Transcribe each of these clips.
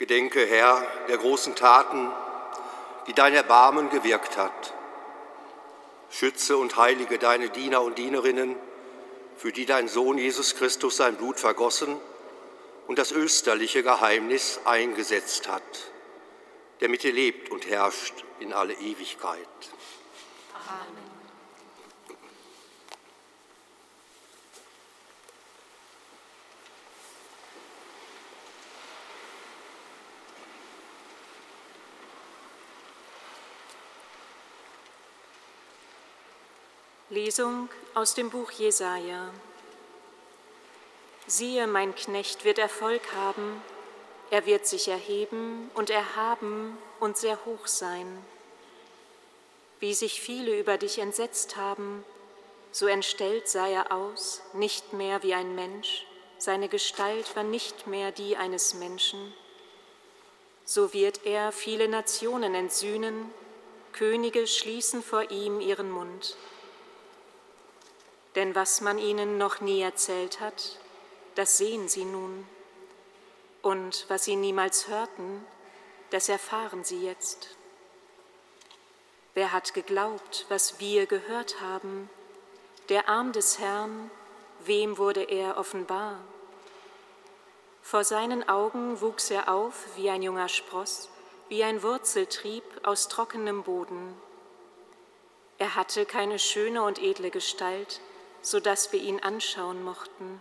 Gedenke, Herr, der großen Taten, die dein Erbarmen gewirkt hat. Schütze und heilige deine Diener und Dienerinnen, für die dein Sohn Jesus Christus sein Blut vergossen und das österliche Geheimnis eingesetzt hat, der mit dir lebt und herrscht in alle Ewigkeit. Amen. Lesung aus dem Buch Jesaja. Siehe, mein Knecht wird Erfolg haben, er wird sich erheben und erhaben und sehr hoch sein. Wie sich viele über dich entsetzt haben, so entstellt sei er aus, nicht mehr wie ein Mensch, seine Gestalt war nicht mehr die eines Menschen. So wird er viele Nationen entsühnen, Könige schließen vor ihm ihren Mund. Denn was man ihnen noch nie erzählt hat, das sehen sie nun. Und was sie niemals hörten, das erfahren sie jetzt. Wer hat geglaubt, was wir gehört haben? Der Arm des Herrn, wem wurde er offenbar? Vor seinen Augen wuchs er auf wie ein junger Spross, wie ein Wurzeltrieb aus trockenem Boden. Er hatte keine schöne und edle Gestalt, so dass wir ihn anschauen mochten.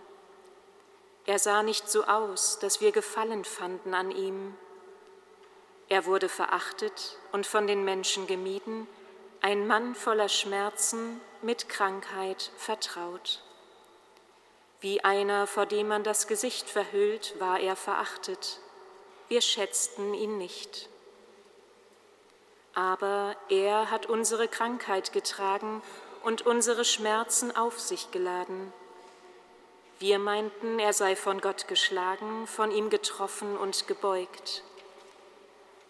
Er sah nicht so aus, dass wir Gefallen fanden an ihm. Er wurde verachtet und von den Menschen gemieden, ein Mann voller Schmerzen, mit Krankheit vertraut. Wie einer, vor dem man das Gesicht verhüllt, war er verachtet. Wir schätzten ihn nicht. Aber er hat unsere Krankheit getragen und unsere Schmerzen auf sich geladen. Wir meinten, er sei von Gott geschlagen, von ihm getroffen und gebeugt.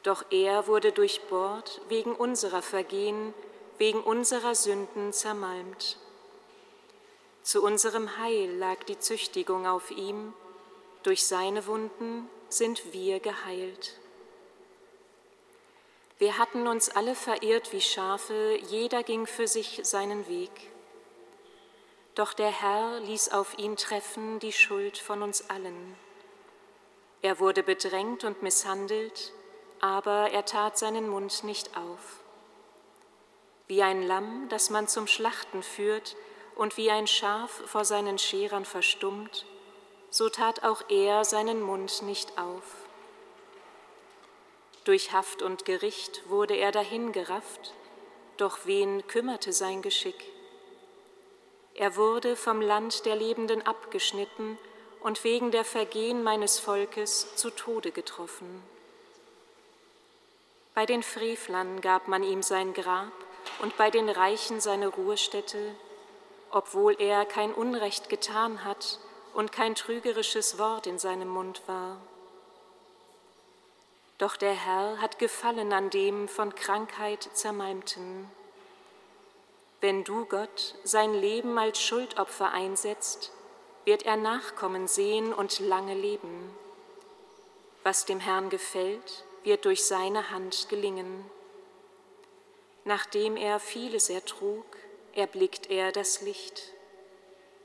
Doch er wurde durchbohrt wegen unserer Vergehen, wegen unserer Sünden zermalmt. Zu unserem Heil lag die Züchtigung auf ihm, durch seine Wunden sind wir geheilt. Wir hatten uns alle verirrt wie Schafe, jeder ging für sich seinen Weg. Doch der Herr ließ auf ihn treffen die Schuld von uns allen. Er wurde bedrängt und misshandelt, aber er tat seinen Mund nicht auf. Wie ein Lamm, das man zum Schlachten führt, und wie ein Schaf vor seinen Scherern verstummt, so tat auch er seinen Mund nicht auf. Durch Haft und Gericht wurde er dahingerafft, doch wen kümmerte sein Geschick? Er wurde vom Land der Lebenden abgeschnitten und wegen der Vergehen meines Volkes zu Tode getroffen. Bei den Frevlern gab man ihm sein Grab und bei den Reichen seine Ruhestätte, obwohl er kein Unrecht getan hat und kein trügerisches Wort in seinem Mund war. Doch der Herr hat gefallen an dem von Krankheit zermalmten. Wenn du, Gott, sein Leben als Schuldopfer einsetzt, wird er Nachkommen sehen und lange leben. Was dem Herrn gefällt, wird durch seine Hand gelingen. Nachdem er vieles ertrug, erblickt er das Licht.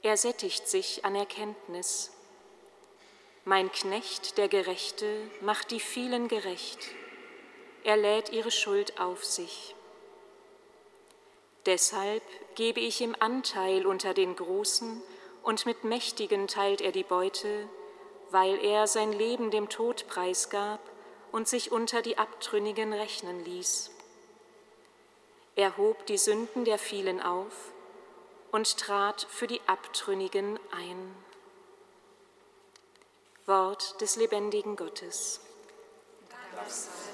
Er sättigt sich an Erkenntnis. Mein Knecht, der Gerechte, macht die vielen gerecht. Er lädt ihre Schuld auf sich. Deshalb gebe ich ihm Anteil unter den Großen, und mit Mächtigen teilt er die Beute, weil er sein Leben dem Tod preisgab und sich unter die Abtrünnigen rechnen ließ. Er hob die Sünden der vielen auf und trat für die Abtrünnigen ein. Wort des lebendigen Gottes. Dank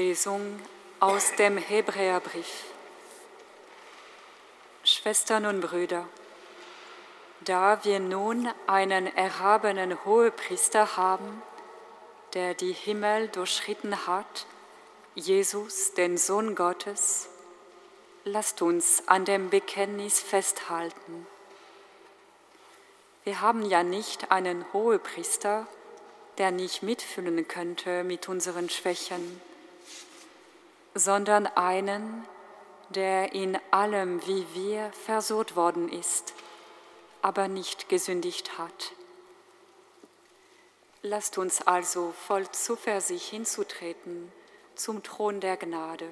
Lesung aus dem Hebräerbrief. Schwestern und Brüder, da wir nun einen erhabenen Hohepriester haben, der die Himmel durchschritten hat, Jesus, den Sohn Gottes, lasst uns an dem Bekenntnis festhalten. Wir haben ja nicht einen Hohepriester, der nicht mitfühlen könnte mit unseren Schwächen sondern einen, der in allem wie wir versucht worden ist, aber nicht gesündigt hat. Lasst uns also voll Zuversicht hinzutreten zum Thron der Gnade,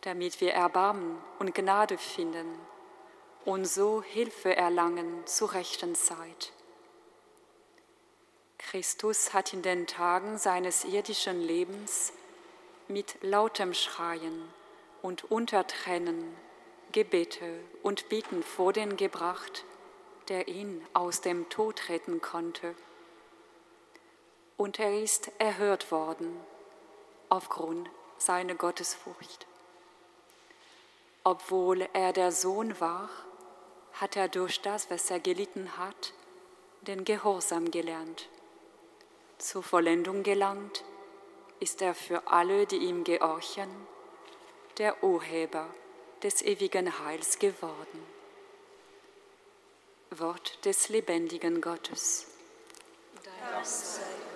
damit wir Erbarmen und Gnade finden und so Hilfe erlangen zur rechten Zeit. Christus hat in den Tagen seines irdischen Lebens mit lautem Schreien und Untertränen Gebete und Bitten vor den gebracht, der ihn aus dem Tod retten konnte. Und er ist erhört worden aufgrund seiner Gottesfurcht. Obwohl er der Sohn war, hat er durch das, was er gelitten hat, den Gehorsam gelernt, zur Vollendung gelangt, ist er für alle, die ihm gehorchen, der Urheber des ewigen Heils geworden. Wort des lebendigen Gottes. Dank sei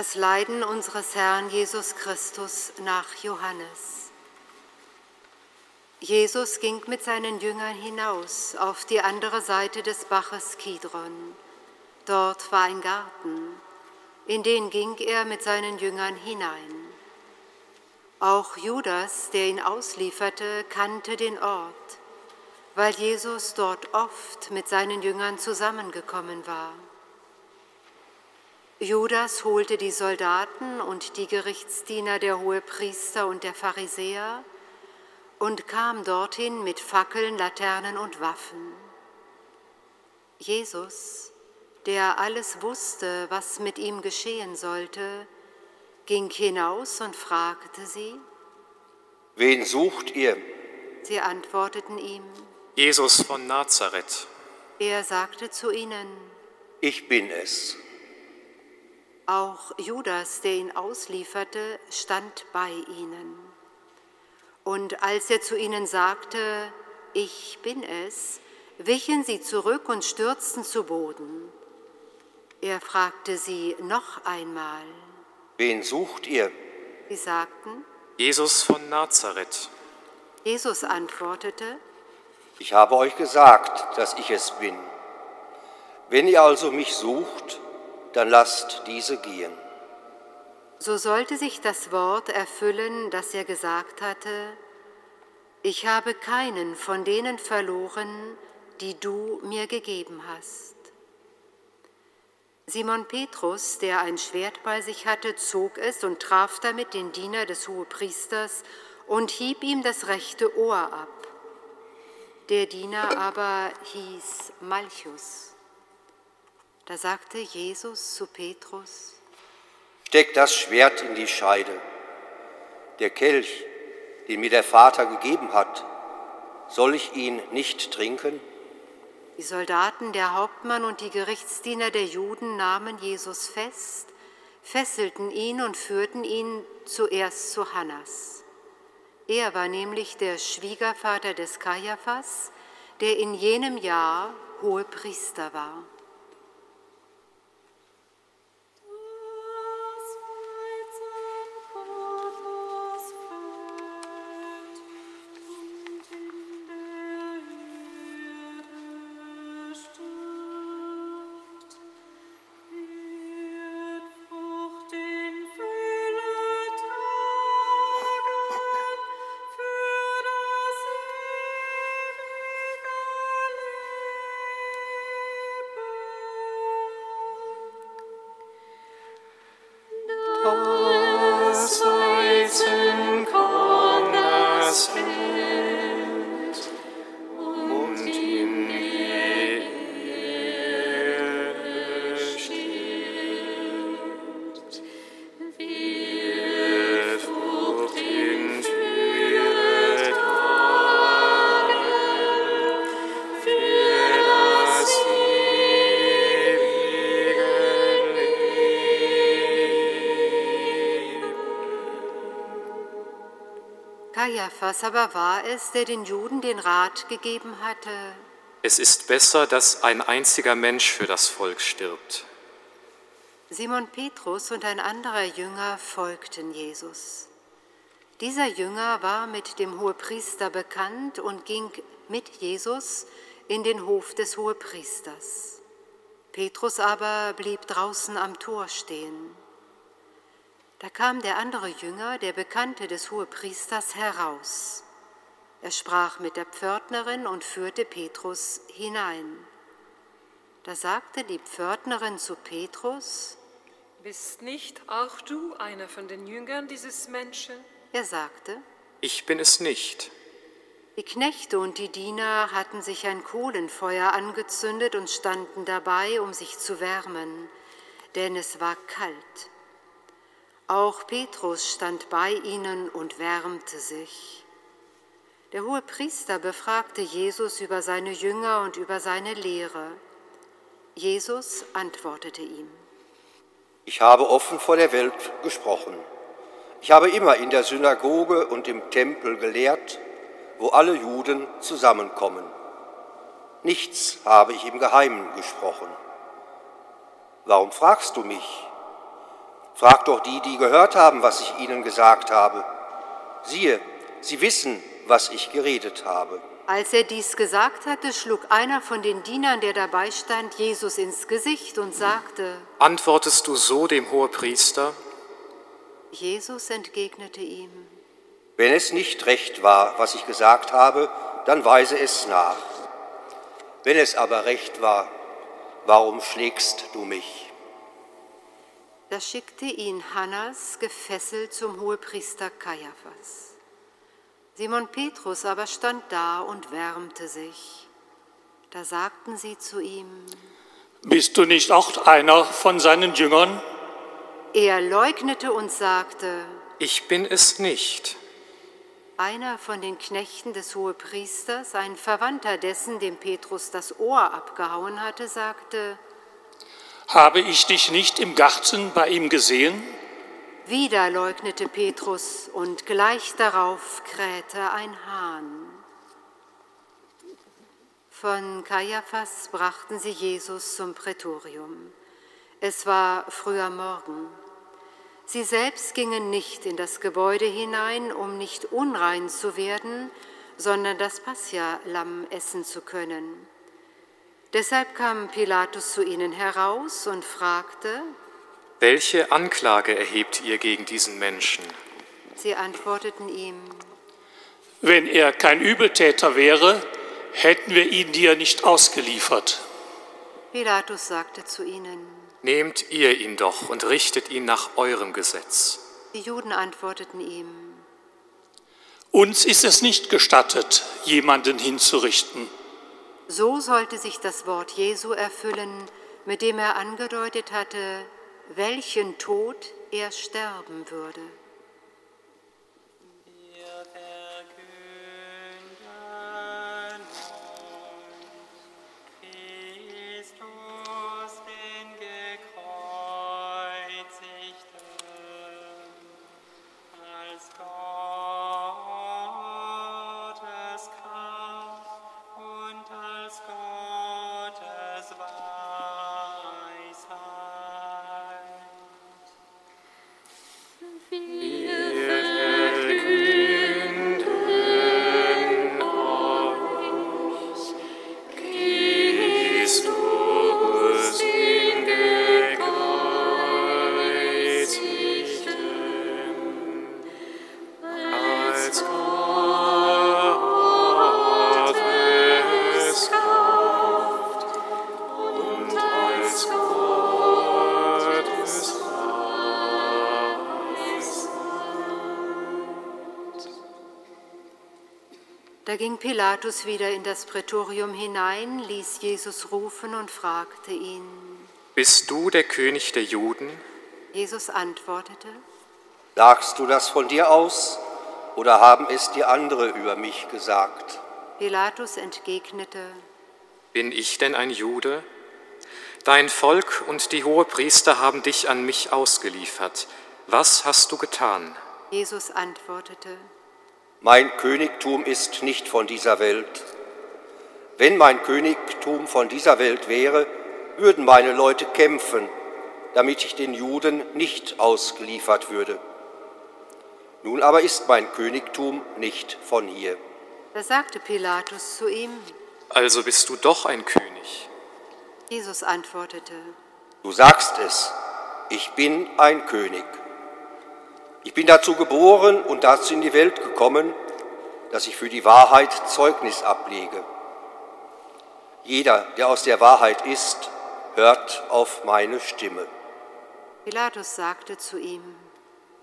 Das Leiden unseres Herrn Jesus Christus nach Johannes. Jesus ging mit seinen Jüngern hinaus auf die andere Seite des Baches Kidron. Dort war ein Garten, in den ging er mit seinen Jüngern hinein. Auch Judas, der ihn auslieferte, kannte den Ort, weil Jesus dort oft mit seinen Jüngern zusammengekommen war. Judas holte die Soldaten und die Gerichtsdiener der Hohepriester und der Pharisäer und kam dorthin mit Fackeln, Laternen und Waffen. Jesus, der alles wusste, was mit ihm geschehen sollte, ging hinaus und fragte sie, Wen sucht ihr? Sie antworteten ihm, Jesus von Nazareth. Er sagte zu ihnen, Ich bin es. Auch Judas, der ihn auslieferte, stand bei ihnen. Und als er zu ihnen sagte, ich bin es, wichen sie zurück und stürzten zu Boden. Er fragte sie noch einmal. Wen sucht ihr? Sie sagten, Jesus von Nazareth. Jesus antwortete, Ich habe euch gesagt, dass ich es bin. Wenn ihr also mich sucht, dann lasst diese gehen. So sollte sich das Wort erfüllen, das er gesagt hatte, ich habe keinen von denen verloren, die du mir gegeben hast. Simon Petrus, der ein Schwert bei sich hatte, zog es und traf damit den Diener des Hohepriesters und hieb ihm das rechte Ohr ab. Der Diener aber hieß Malchus. Da sagte Jesus zu Petrus, Steck das Schwert in die Scheide. Der Kelch, den mir der Vater gegeben hat, soll ich ihn nicht trinken? Die Soldaten, der Hauptmann und die Gerichtsdiener der Juden nahmen Jesus fest, fesselten ihn und führten ihn zuerst zu Hannas. Er war nämlich der Schwiegervater des Kaiaphas, der in jenem Jahr Hohepriester war. Kaiaphas aber war es, der den Juden den Rat gegeben hatte. Es ist besser, dass ein einziger Mensch für das Volk stirbt. Simon Petrus und ein anderer Jünger folgten Jesus. Dieser Jünger war mit dem Hohepriester bekannt und ging mit Jesus in den Hof des Hohepriesters. Petrus aber blieb draußen am Tor stehen. Da kam der andere Jünger, der Bekannte des Hohepriesters, heraus. Er sprach mit der Pförtnerin und führte Petrus hinein. Da sagte die Pförtnerin zu Petrus, Bist nicht auch du einer von den Jüngern dieses Menschen? Er sagte, Ich bin es nicht. Die Knechte und die Diener hatten sich ein Kohlenfeuer angezündet und standen dabei, um sich zu wärmen, denn es war kalt. Auch Petrus stand bei ihnen und wärmte sich. Der hohe Priester befragte Jesus über seine Jünger und über seine Lehre. Jesus antwortete ihm. Ich habe offen vor der Welt gesprochen. Ich habe immer in der Synagoge und im Tempel gelehrt, wo alle Juden zusammenkommen. Nichts habe ich im Geheimen gesprochen. Warum fragst du mich? Fragt doch die, die gehört haben, was ich ihnen gesagt habe. Siehe, sie wissen, was ich geredet habe. Als er dies gesagt hatte, schlug einer von den Dienern, der dabei stand, Jesus ins Gesicht und sagte, Antwortest du so dem Hohepriester? Jesus entgegnete ihm, Wenn es nicht recht war, was ich gesagt habe, dann weise es nach. Wenn es aber recht war, warum schlägst du mich? Da schickte ihn Hannas gefesselt zum Hohepriester Kaiaphas. Simon Petrus aber stand da und wärmte sich. Da sagten sie zu ihm, Bist du nicht auch einer von seinen Jüngern? er leugnete und sagte, Ich bin es nicht. einer von den Knechten des Hohepriesters, ein Verwandter dessen, dem Petrus das Ohr abgehauen hatte, sagte, Habe ich dich nicht im Garten bei ihm gesehen? Wieder leugnete Petrus und gleich darauf krähte ein Hahn. Von Kaiaphas brachten sie Jesus zum Prätorium. Es war früher Morgen. Sie selbst gingen nicht in das Gebäude hinein, um nicht unrein zu werden, sondern das Passia-Lamm essen zu können. Deshalb kam Pilatus zu ihnen heraus und fragte, Welche Anklage erhebt ihr gegen diesen Menschen? sie antworteten ihm, Wenn er kein Übeltäter wäre, hätten wir ihn dir nicht ausgeliefert. Pilatus sagte zu ihnen, Nehmt ihr ihn doch und richtet ihn nach eurem Gesetz. die Juden antworteten ihm, Uns ist es nicht gestattet, jemanden hinzurichten. So sollte sich das Wort Jesu erfüllen, mit dem er angedeutet hatte, welchen Tod er sterben würde. Ging Pilatus wieder in das Prätorium hinein, ließ Jesus rufen und fragte ihn. Bist du der König der Juden? Jesus antwortete, Sagst du das von dir aus oder haben es dir andere über mich gesagt? Pilatus entgegnete, Bin ich denn ein Jude? Dein Volk und die Hohepriester haben dich an mich ausgeliefert. Was hast du getan? Jesus antwortete, Mein Königtum ist nicht von dieser Welt. Wenn mein Königtum von dieser Welt wäre, würden meine Leute kämpfen, damit ich den Juden nicht ausgeliefert würde. Nun aber ist mein Königtum nicht von hier. da sagte Pilatus zu ihm, Also bist du doch ein König. Jesus antwortete, Du sagst es, ich bin ein König. Ich bin dazu geboren und dazu in die Welt gekommen, dass ich für die Wahrheit Zeugnis ablege. Jeder, der aus der Wahrheit ist, hört auf meine Stimme. Pilatus sagte zu ihm,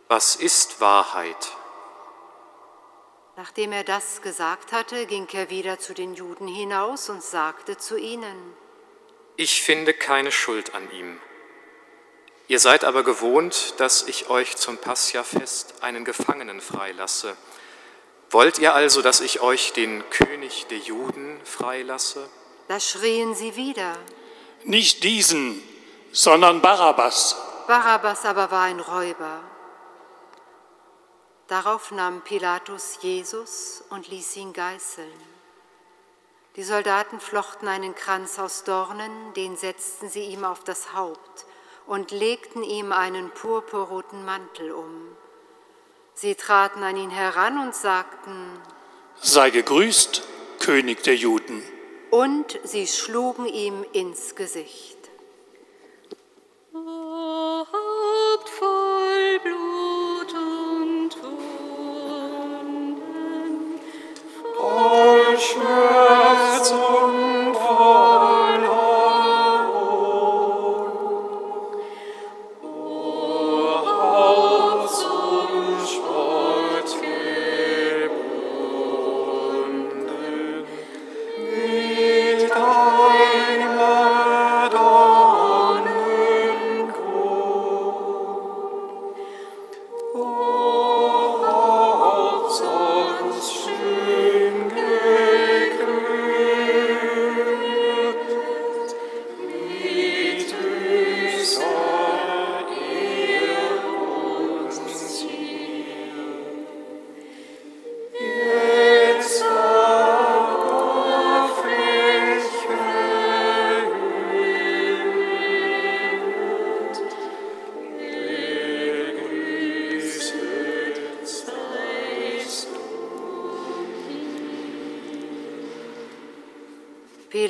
Was ist Wahrheit? nachdem er das gesagt hatte, ging er wieder zu den Juden hinaus und sagte zu ihnen, Ich finde keine Schuld an ihm. Ihr seid aber gewohnt, dass ich euch zum Passiafest einen Gefangenen freilasse. Wollt ihr also, dass ich euch den König der Juden freilasse? da schrien sie wieder. Nicht diesen, sondern Barabbas. Barabbas aber war ein Räuber. Darauf nahm Pilatus Jesus und ließ ihn geißeln. Die Soldaten flochten einen Kranz aus Dornen, den setzten sie ihm auf das Haupt und legten ihm einen purpurroten Mantel um. Sie traten an ihn heran und sagten, Sei gegrüßt, König der Juden. und sie schlugen ihm ins Gesicht. Voll Blut und Wunden,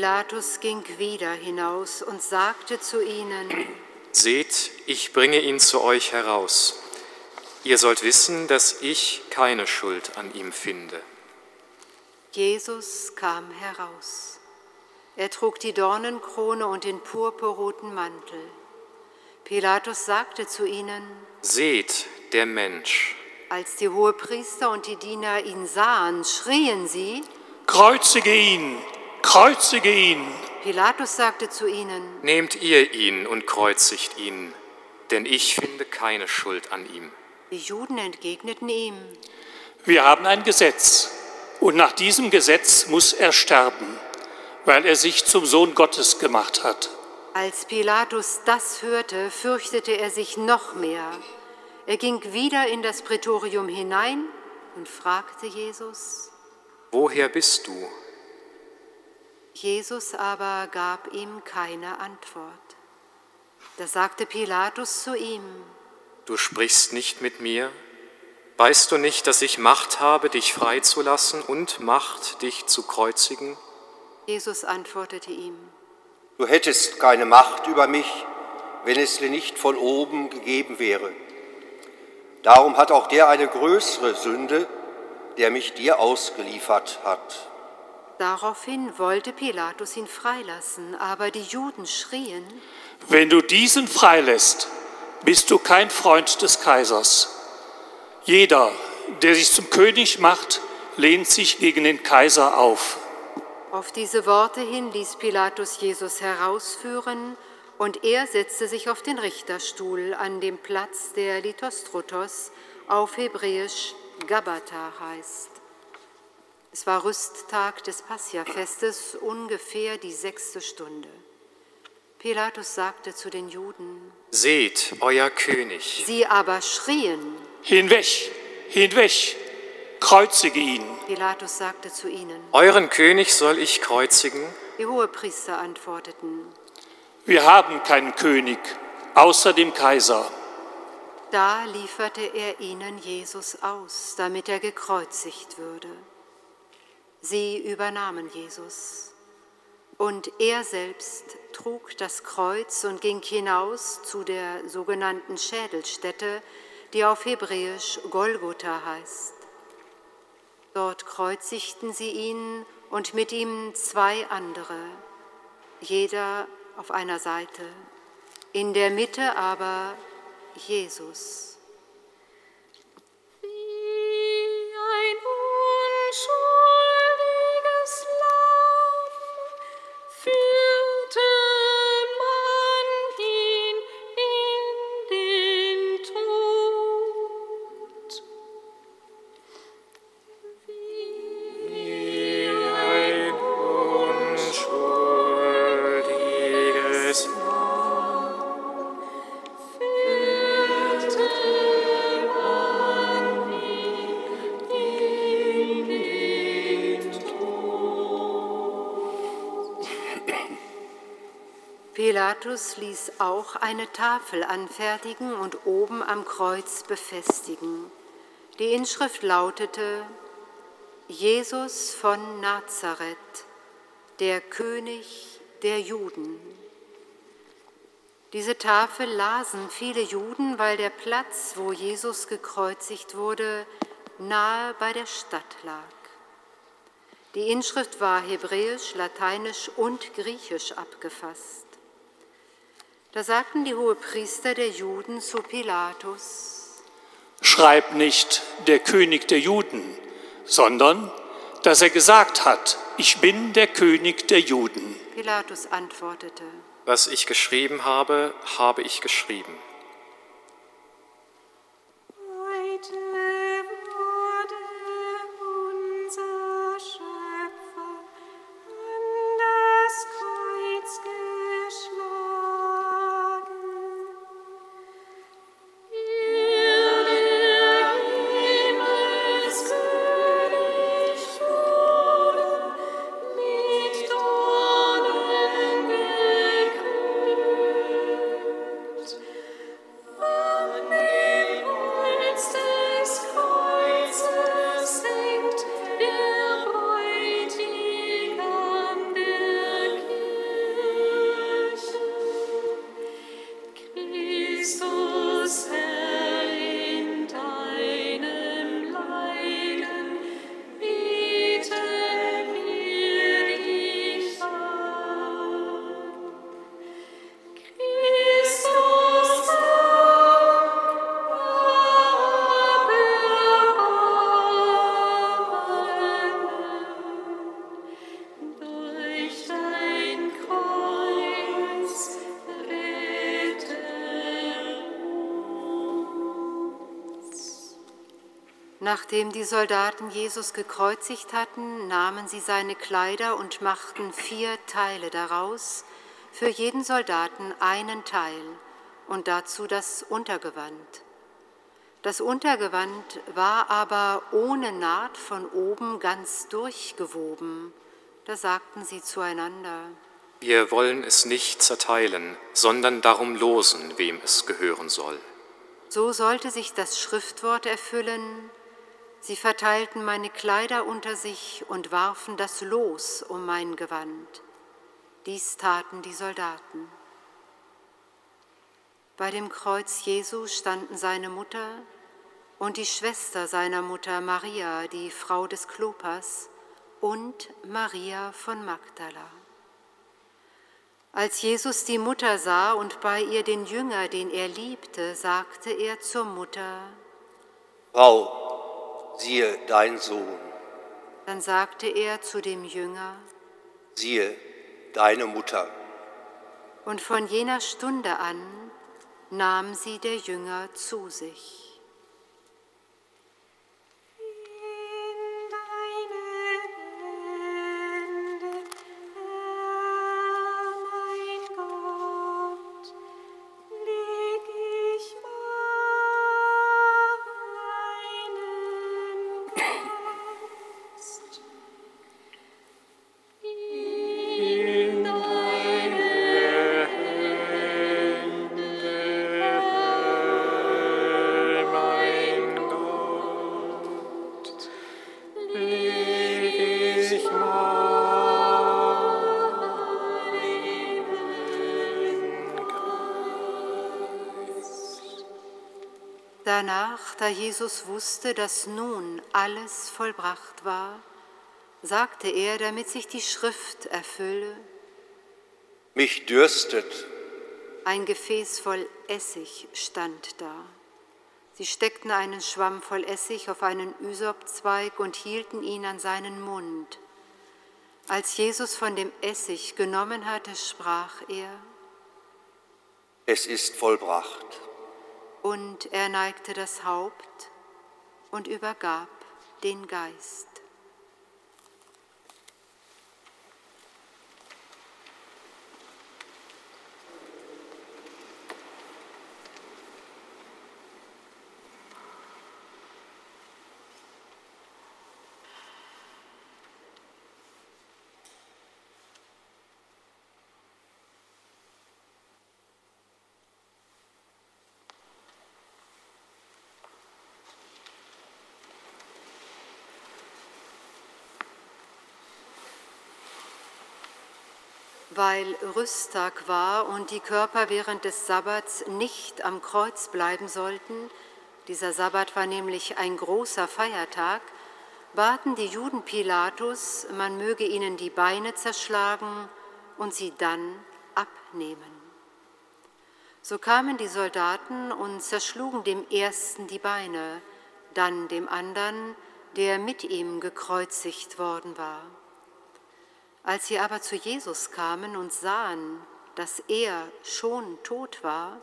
Pilatus ging wieder hinaus und sagte zu ihnen, Seht, ich bringe ihn zu euch heraus. Ihr sollt wissen, dass ich keine Schuld an ihm finde. Jesus kam heraus. Er trug die Dornenkrone und den purpurroten Mantel. Pilatus sagte zu ihnen, Seht, der Mensch. als die Hohepriester und die Diener ihn sahen, schrien sie. Kreuzige ihn, kreuzige ihn. Pilatus sagte zu ihnen, Nehmt ihr ihn und kreuzigt ihn, denn ich finde keine Schuld an ihm. die Juden entgegneten ihm, Wir haben ein Gesetz und nach diesem Gesetz muss er sterben, weil er sich zum Sohn Gottes gemacht hat. Als Pilatus das hörte, fürchtete er sich noch mehr. Er ging wieder in das Prätorium hinein und fragte Jesus. Woher bist du? Jesus aber gab ihm keine Antwort. Da sagte Pilatus zu ihm, Du sprichst nicht mit mir? Weißt du nicht, dass ich Macht habe, dich freizulassen und Macht, dich zu kreuzigen? Jesus antwortete ihm, Du hättest keine Macht über mich, wenn es dir nicht von oben gegeben wäre. Darum hat auch der eine größere Sünde, der mich dir ausgeliefert hat. Daraufhin wollte Pilatus ihn freilassen, aber die Juden schrien, Wenn du diesen freilässt, bist du kein Freund des Kaisers. Jeder, der sich zum König macht, lehnt sich gegen den Kaiser auf. Auf diese Worte hin ließ Pilatus Jesus herausführen und er setzte sich auf den Richterstuhl an dem Platz, der Lithostrotos auf Hebräisch Gabata heißt. Es war Rüsttag des Passiafestes, ungefähr die sechste Stunde. Pilatus sagte zu den Juden, Seht, euer König. sie aber schrien. Hinweg, hinweg, kreuzige ihn. Pilatus sagte zu ihnen, Euren König soll ich kreuzigen? die Hohepriester antworteten, Wir haben keinen König außer dem Kaiser. Da lieferte er ihnen Jesus aus, damit er gekreuzigt würde. Sie übernahmen Jesus. Und er selbst trug das Kreuz und ging hinaus zu der sogenannten Schädelstätte, die auf Hebräisch Golgotha heißt. Dort kreuzigten sie ihn und mit ihm zwei andere, jeder auf einer Seite, in der Mitte aber Jesus. Pilatus ließ auch eine Tafel anfertigen und oben am Kreuz befestigen. Die Inschrift lautete Jesus von Nazareth, der König der Juden. Diese Tafel lasen viele Juden, weil der Platz, wo Jesus gekreuzigt wurde, nahe bei der Stadt lag. Die Inschrift war hebräisch, lateinisch und griechisch abgefasst. Da sagten die Hohepriester der Juden zu Pilatus, Schreib nicht der König der Juden, sondern dass er gesagt hat, ich bin der König der Juden. Pilatus antwortete, Was ich geschrieben habe, habe ich geschrieben. Nachdem die Soldaten Jesus gekreuzigt hatten, nahmen sie seine Kleider und machten vier Teile daraus, für jeden Soldaten einen Teil und dazu das Untergewand. Das Untergewand war aber ohne Naht von oben ganz durchgewoben. Da sagten sie zueinander, Wir wollen es nicht zerteilen, sondern darum losen, wem es gehören soll. So sollte sich das Schriftwort erfüllen, sie verteilten meine Kleider unter sich und warfen das Los um mein Gewand. Dies taten die Soldaten. Bei dem Kreuz Jesu standen seine Mutter und die Schwester seiner Mutter Maria, die Frau des Klopas, und Maria von Magdala. Als Jesus die Mutter sah und bei ihr den Jünger, den er liebte, sagte er zur Mutter, Frau, siehe dein Sohn, dann sagte er zu dem Jünger, siehe deine Mutter. und von jener Stunde an nahm sie der Jünger zu sich. Da Jesus wusste, dass nun alles vollbracht war, sagte er, damit sich die Schrift erfülle, Mich dürstet, ein Gefäß voll Essig stand da. Sie steckten einen Schwamm voll Essig auf einen Ysopzweig und hielten ihn an seinen Mund. Als Jesus von dem Essig genommen hatte, sprach er, es ist vollbracht. Und er neigte das Haupt und übergab den Geist. Weil Rüsttag war und die Körper während des Sabbats nicht am Kreuz bleiben sollten, dieser Sabbat war nämlich ein großer Feiertag, baten die Juden Pilatus, man möge ihnen die Beine zerschlagen und sie dann abnehmen. So kamen die Soldaten und zerschlugen dem ersten die Beine, dann dem anderen, der mit ihm gekreuzigt worden war. Als sie aber zu Jesus kamen und sahen, dass er schon tot war,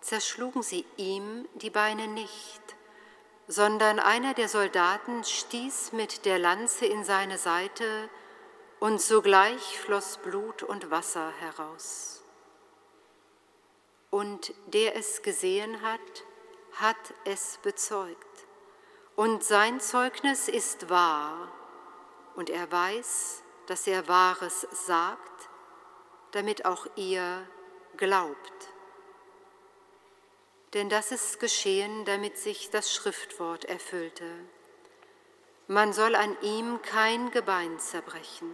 zerschlugen sie ihm die Beine nicht, sondern einer der Soldaten stieß mit der Lanze in seine Seite, und sogleich floss Blut und Wasser heraus. Und der es gesehen hat, hat es bezeugt. Und sein Zeugnis ist wahr, und er weiß, dass er Wahres sagt, damit auch ihr glaubt. Denn das ist geschehen, damit sich das Schriftwort erfüllte. Man soll an ihm kein Gebein zerbrechen.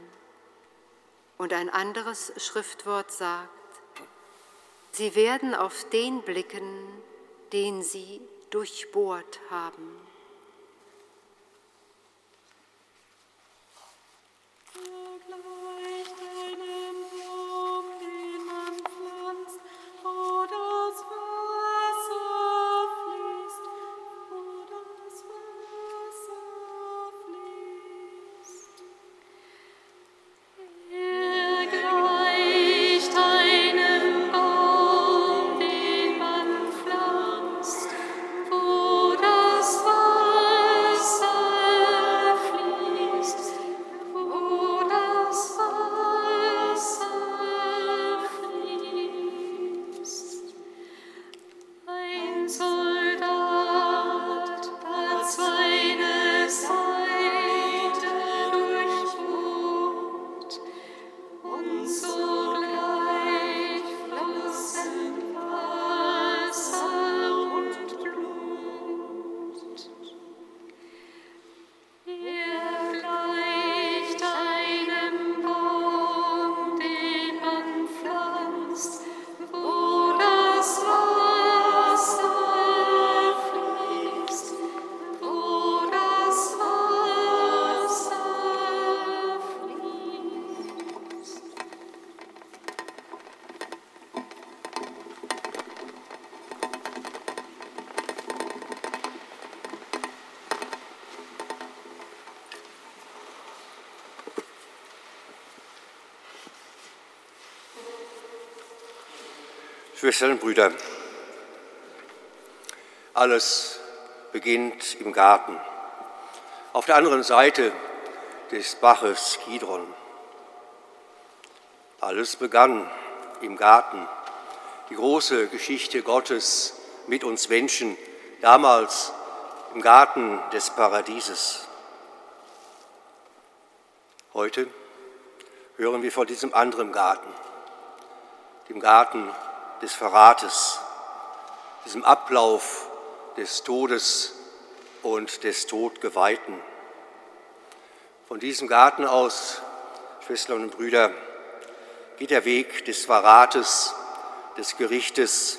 Und ein anderes Schriftwort sagt, sie werden auf den blicken, den sie durchbohrt haben. Lord. Schwestern und Brüder, alles beginnt im Garten. Auf der anderen Seite des Baches Kidron. Alles begann im Garten. Die große Geschichte Gottes mit uns Menschen, damals im Garten des Paradieses. Heute hören wir von diesem anderen Garten, dem Garten des Verrates, diesem Ablauf des Todes und des Todgeweihten. Von diesem Garten aus, Schwestern und Brüder, geht der Weg des Verrates, des Gerichtes,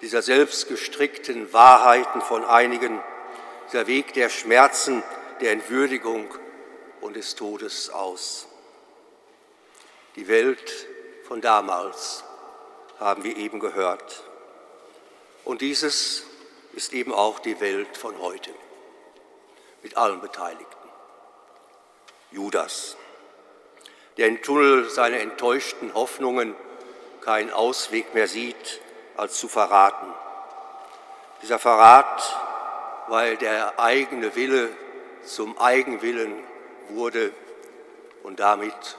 dieser selbstgestrickten Wahrheiten von einigen, dieser Weg der Schmerzen, der Entwürdigung und des Todes aus. Die Welt von damals haben wir eben gehört. Und dieses ist eben auch die Welt von heute mit allen Beteiligten. Judas, der im Tunnel seiner enttäuschten Hoffnungen keinen Ausweg mehr sieht, als zu verraten. Dieser Verrat, weil der eigene Wille zum Eigenwillen wurde und damit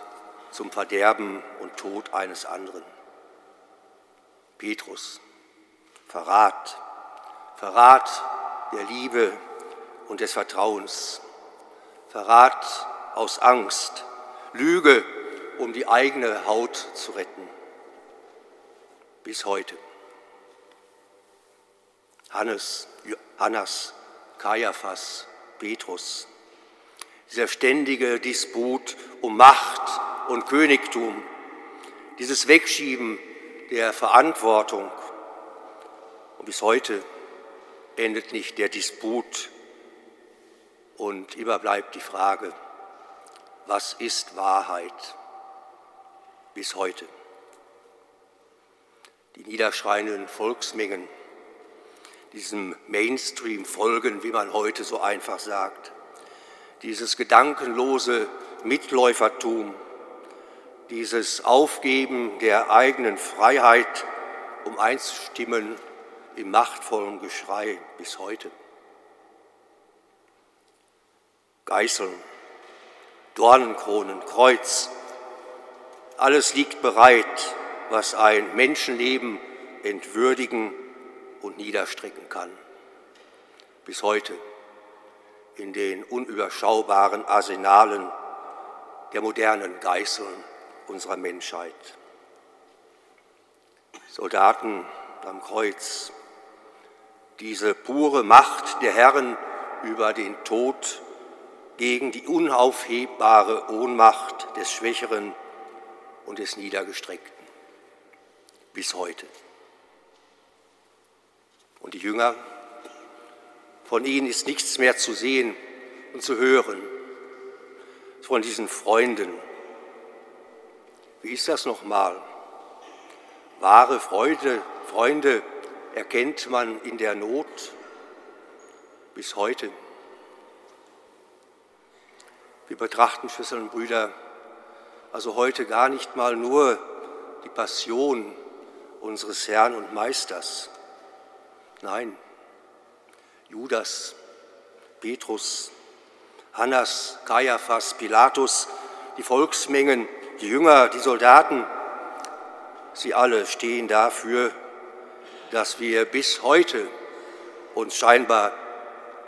zum Verderben und Tod eines anderen. Petrus. Verrat, Verrat der Liebe und des Vertrauens, Verrat aus Angst, Lüge, um die eigene Haut zu retten. Bis heute. Hannes, Hannas, Kaiaphas, Petrus. Dieser ständige Disput um Macht und Königtum dieses Wegschieben der Verantwortung. Und bis heute endet nicht der Disput und immer bleibt die Frage, was ist Wahrheit? Bis heute. Die niederschreienden Volksmengen diesem Mainstream folgen, wie man heute so einfach sagt. Dieses gedankenlose Mitläufertum, dieses Aufgeben der eigenen Freiheit, um einzustimmen im machtvollen Geschrei bis heute. Geißeln, Dornenkronen, Kreuz, alles liegt bereit, was ein Menschenleben entwürdigen und niederstrecken kann. Bis heute in den unüberschaubaren Arsenalen der modernen Geißeln unserer Menschheit. Soldaten am Kreuz, diese pure Macht der Herren über den Tod gegen die unaufhebbare Ohnmacht des Schwächeren und des Niedergestreckten. Bis heute. Und die Jünger, von ihnen ist nichts mehr zu sehen und zu hören, von diesen Freunden. Wie ist das nochmal? Wahre Freude, Freunde erkennt man in der Not bis heute. Wir betrachten, Schwestern und Brüder, also heute gar nicht mal nur die Passion unseres Herrn und Meisters. Nein, Judas, Petrus, Hannas, Kaiaphas, Pilatus, die Volksmengen, die Jünger, die Soldaten, sie alle stehen dafür, dass wir bis heute uns scheinbar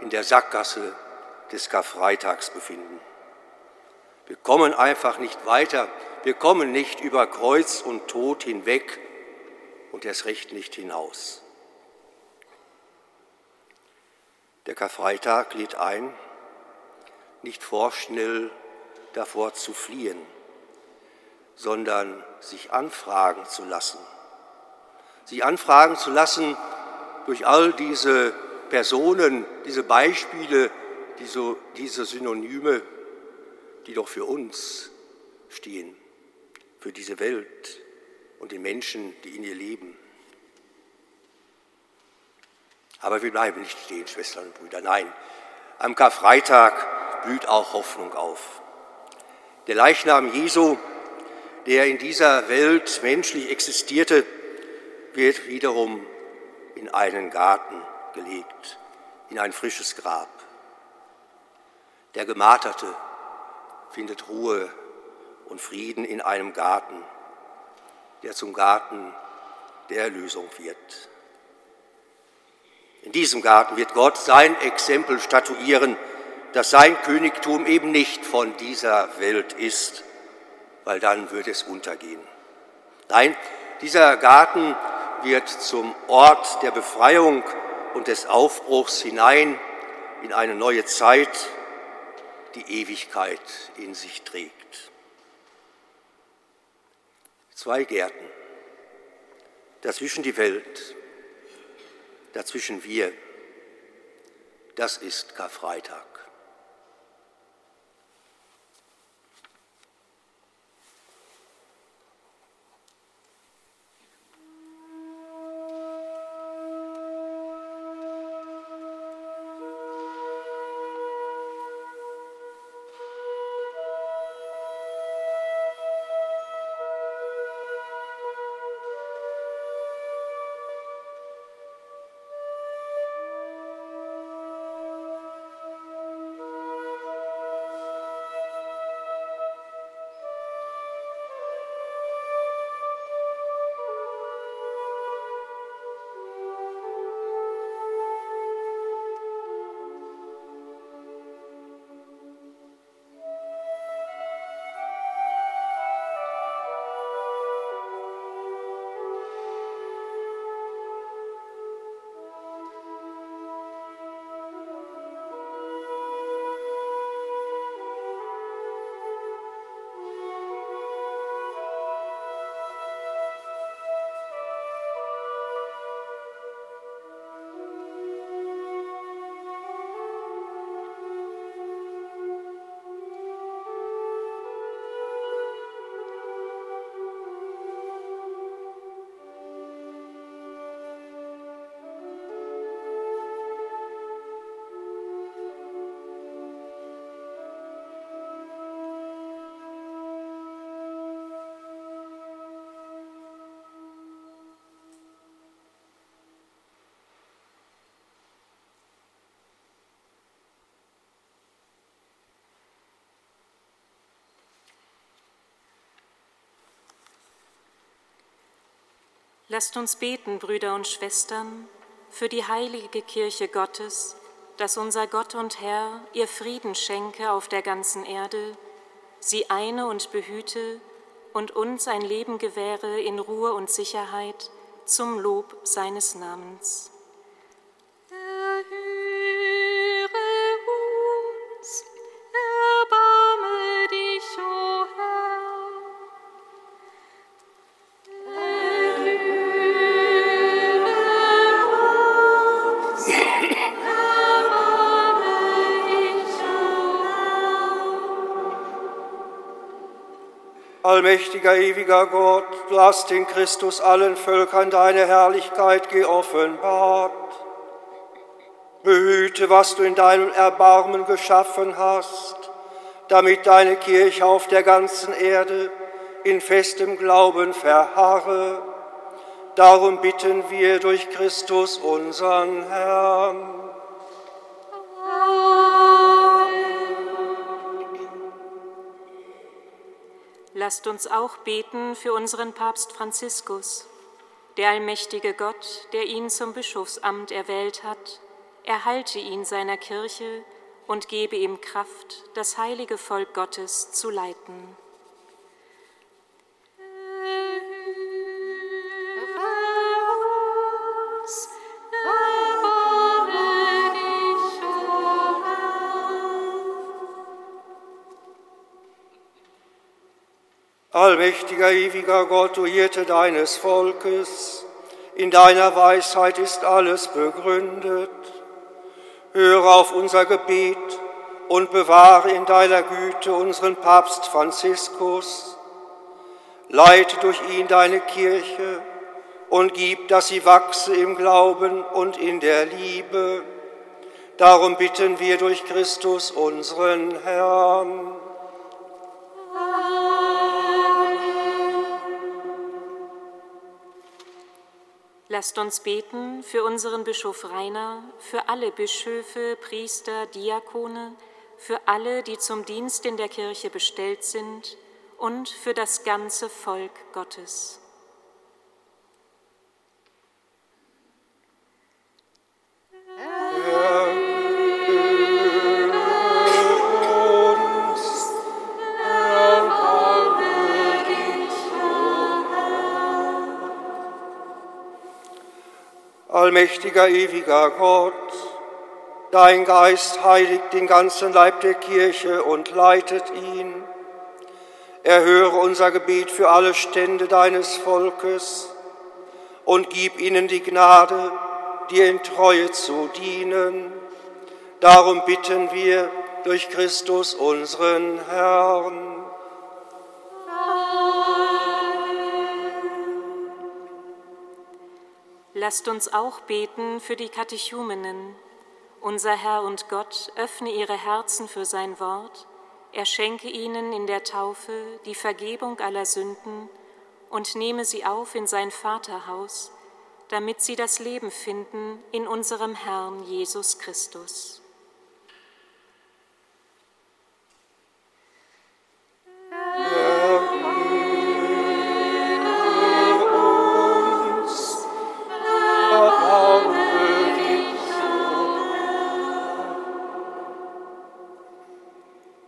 in der Sackgasse des Karfreitags befinden. Wir kommen einfach nicht weiter. Wir kommen nicht über Kreuz und Tod hinweg und erst recht nicht hinaus. Der Karfreitag lädt ein, nicht vorschnell davor zu fliehen, sondern sich anfragen zu lassen. Sich anfragen zu lassen durch all diese Personen, diese Beispiele, diese, diese Synonyme, die doch für uns stehen, für diese Welt und die Menschen, die in ihr leben. Aber wir bleiben nicht stehen, Schwestern und Brüder. Nein, am Karfreitag blüht auch Hoffnung auf. Der Leichnam Jesu, der in dieser Welt menschlich existierte, wird wiederum in einen Garten gelegt, in ein frisches Grab. Der Gemarterte findet Ruhe und Frieden in einem Garten, der zum Garten der Erlösung wird. In diesem Garten wird Gott sein Exempel statuieren, dass sein Königtum eben nicht von dieser Welt ist, weil dann würde es untergehen. Nein, dieser Garten wird zum Ort der Befreiung und des Aufbruchs hinein in eine neue Zeit, die Ewigkeit in sich trägt. Zwei Gärten, dazwischen die Welt, dazwischen wir, das ist Karfreitag. Lasst uns beten, Brüder und Schwestern, für die heilige Kirche Gottes, dass unser Gott und Herr ihr Frieden schenke auf der ganzen Erde, sie eine und behüte und uns ein Leben gewähre in Ruhe und Sicherheit zum Lob seines Namens. Allmächtiger, ewiger Gott, du hast in Christus allen Völkern deine Herrlichkeit geoffenbart. Behüte, was du in deinem Erbarmen geschaffen hast, damit deine Kirche auf der ganzen Erde in festem Glauben verharre. Darum bitten wir durch Christus unseren Herrn. Lasst uns auch beten für unseren Papst Franziskus. Der allmächtige Gott, der ihn zum Bischofsamt erwählt hat, erhalte ihn seiner Kirche und gebe ihm Kraft, das heilige Volk Gottes zu leiten. Allmächtiger, ewiger Gott, du Hirte deines Volkes, in deiner Weisheit ist alles begründet. Höre auf unser Gebet und bewahre in deiner Güte unseren Papst Franziskus. Leite durch ihn deine Kirche und gib, dass sie wachse im Glauben und in der Liebe. Darum bitten wir durch Christus unseren Herrn. Lasst uns beten für unseren Bischof Rainer, für alle Bischöfe, Priester, Diakone, für alle, die zum Dienst in der Kirche bestellt sind und für das ganze Volk Gottes. Allmächtiger, ewiger Gott, dein Geist heiligt den ganzen Leib der Kirche und leitet ihn. Erhöre unser Gebet für alle Stände deines Volkes und gib ihnen die Gnade, dir in Treue zu dienen. Darum bitten wir durch Christus unseren Herrn. Lasst uns auch beten für die Katechumenen. Unser Herr und Gott öffne ihre Herzen für sein Wort, er schenke ihnen in der Taufe die Vergebung aller Sünden und nehme sie auf in sein Vaterhaus, damit sie das Leben finden in unserem Herrn Jesus Christus.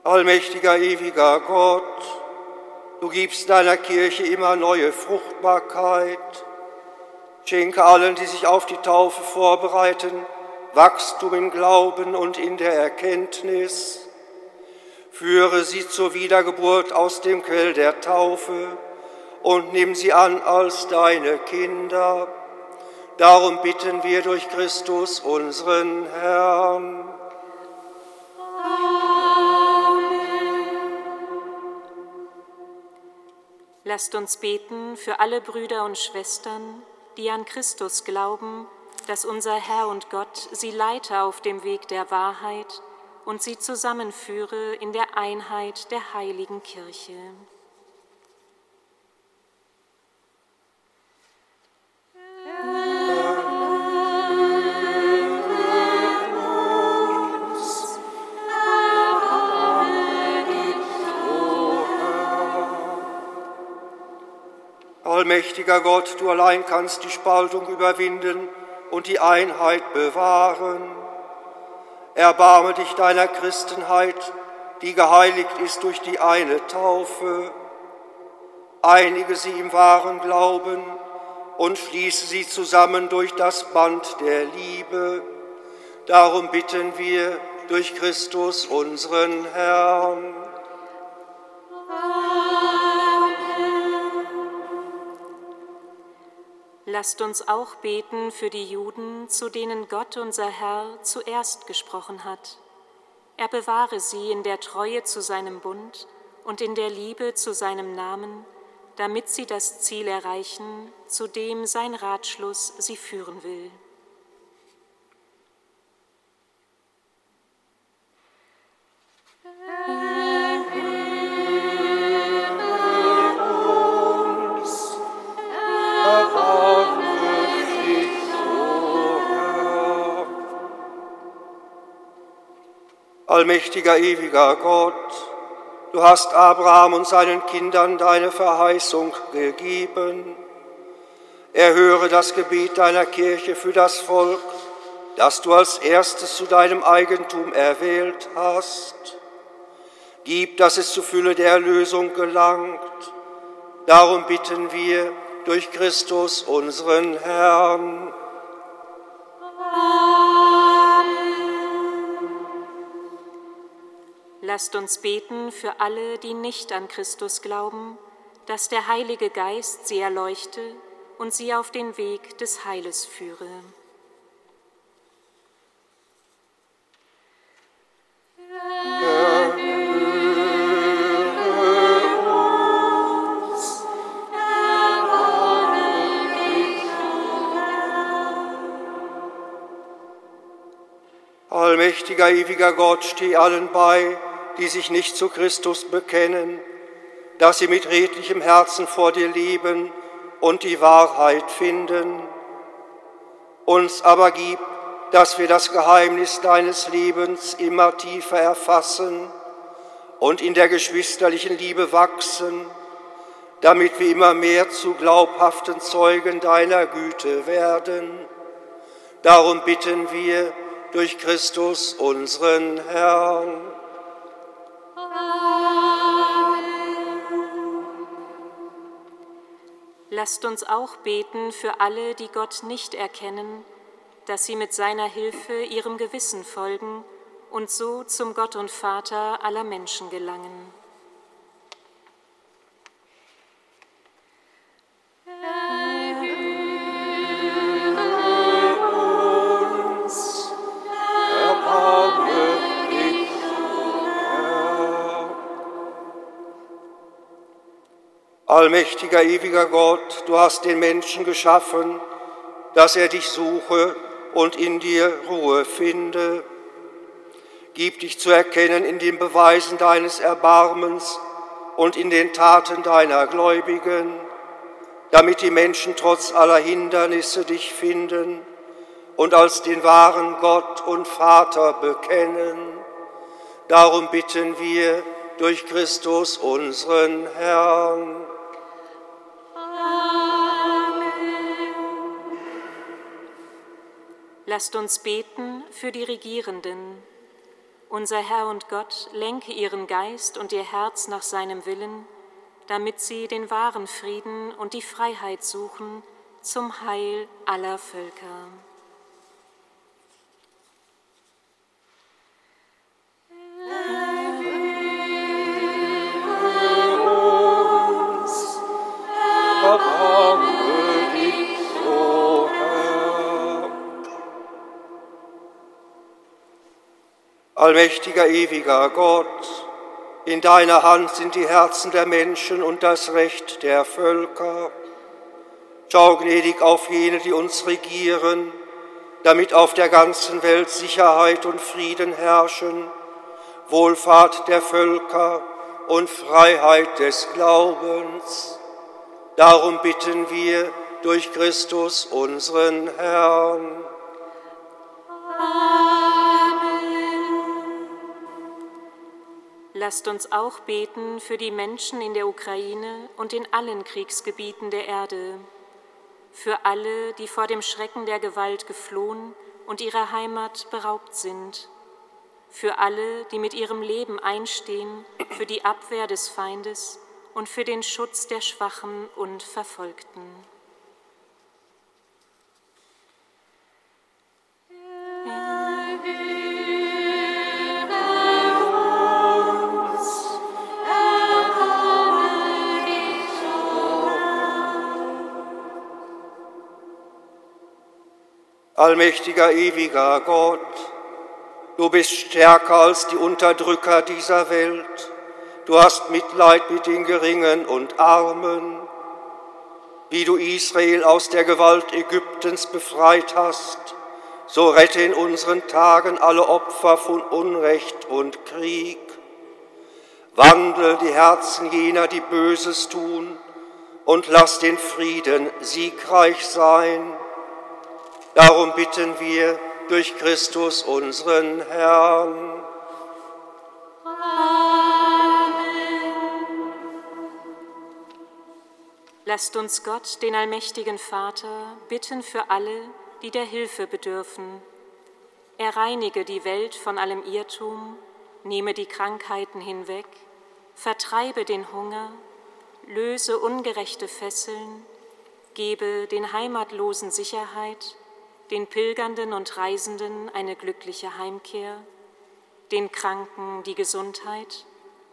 Allmächtiger, ewiger Gott, du gibst deiner Kirche immer neue Fruchtbarkeit. Schenke allen, die sich auf die Taufe vorbereiten, Wachstum im Glauben und in der Erkenntnis. Führe sie zur Wiedergeburt aus dem Quell der Taufe und nimm sie an als deine Kinder. Darum bitten wir durch Christus unseren Herrn. Lasst uns beten für alle Brüder und Schwestern, die an Christus glauben, dass unser Herr und Gott sie leite auf dem Weg der Wahrheit und sie zusammenführe in der Einheit der heiligen Kirche. Allmächtiger Gott, du allein kannst die Spaltung überwinden und die Einheit bewahren. Erbarme dich deiner Christenheit, die geheiligt ist durch die eine Taufe. Einige sie im wahren Glauben und schließe sie zusammen durch das Band der Liebe. Darum bitten wir durch Christus unseren Herrn. Lasst uns auch beten für die Juden, zu denen Gott unser Herr zuerst gesprochen hat. Er bewahre sie in der Treue zu seinem Bund und in der Liebe zu seinem Namen, damit sie das Ziel erreichen, zu dem sein Ratschluss sie führen will. Allmächtiger, ewiger Gott, du hast Abraham und seinen Kindern deine Verheißung gegeben. Erhöre das Gebet deiner Kirche für das Volk, das du als erstes zu deinem Eigentum erwählt hast. Gib, dass es zur Fülle der Erlösung gelangt. Darum bitten wir durch Christus unseren Herrn. Lasst uns beten für alle, die nicht an Christus glauben, dass der Heilige Geist sie erleuchte und sie auf den Weg des Heiles führe. Allmächtiger, ewiger Gott, steh allen bei, die sich nicht zu Christus bekennen, dass sie mit redlichem Herzen vor dir leben und die Wahrheit finden. Uns aber gib, dass wir das Geheimnis deines Lebens immer tiefer erfassen und in der geschwisterlichen Liebe wachsen, damit wir immer mehr zu glaubhaften Zeugen deiner Güte werden. Darum bitten wir durch Christus unseren Herrn. Lasst uns auch beten für alle, die Gott nicht erkennen, dass sie mit seiner Hilfe ihrem Gewissen folgen und so zum Gott und Vater aller Menschen gelangen. Allmächtiger, ewiger Gott, du hast den Menschen geschaffen, dass er dich suche und in dir Ruhe finde. Gib dich zu erkennen in den Beweisen deines Erbarmens und in den Taten deiner Gläubigen, damit die Menschen trotz aller Hindernisse dich finden und als den wahren Gott und Vater bekennen. Darum bitten wir durch Christus unseren Herrn. Lasst uns beten für die Regierenden. Unser Herr und Gott, lenke ihren Geist und ihr Herz nach seinem Willen, damit sie den wahren Frieden und die Freiheit suchen zum Heil aller Völker. Allmächtiger, ewiger Gott, in deiner Hand sind die Herzen der Menschen und das Recht der Völker. Schau gnädig auf jene, die uns regieren, damit auf der ganzen Welt Sicherheit und Frieden herrschen, Wohlfahrt der Völker und Freiheit des Glaubens. Darum bitten wir durch Christus unseren Herrn. Lasst uns auch beten für die Menschen in der Ukraine und in allen Kriegsgebieten der Erde, für alle, die vor dem Schrecken der Gewalt geflohen und ihrer Heimat beraubt sind, für alle, die mit ihrem Leben einstehen, für die Abwehr des Feindes und für den Schutz der Schwachen und Verfolgten. Allmächtiger, ewiger Gott, du bist stärker als die Unterdrücker dieser Welt. Du hast Mitleid mit den Geringen und Armen. Wie du Israel aus der Gewalt Ägyptens befreit hast, so rette in unseren Tagen alle Opfer von Unrecht und Krieg. Wandle die Herzen jener, die Böses tun, und lass den Frieden siegreich sein. Darum bitten wir durch Christus unseren Herrn. Lasst uns Gott, den allmächtigen Vater, bitten für alle, die der Hilfe bedürfen. Er reinige die Welt von allem Irrtum, nehme die Krankheiten hinweg, vertreibe den Hunger, löse ungerechte Fesseln, gebe den Heimatlosen Sicherheit, den Pilgernden und Reisenden eine glückliche Heimkehr, den Kranken die Gesundheit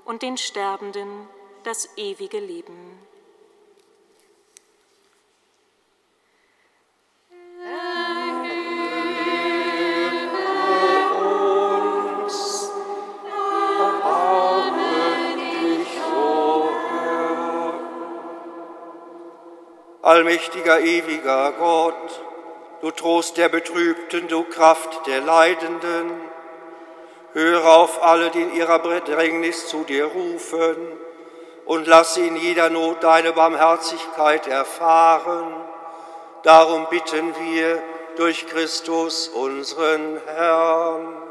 und den Sterbenden das ewige Leben. Allmächtiger, ewiger Gott, du Trost der Betrübten, du Kraft der Leidenden, höre auf alle, die in ihrer Bedrängnis zu dir rufen, und lass sie in jeder Not deine Barmherzigkeit erfahren. Darum bitten wir durch Christus unseren Herrn.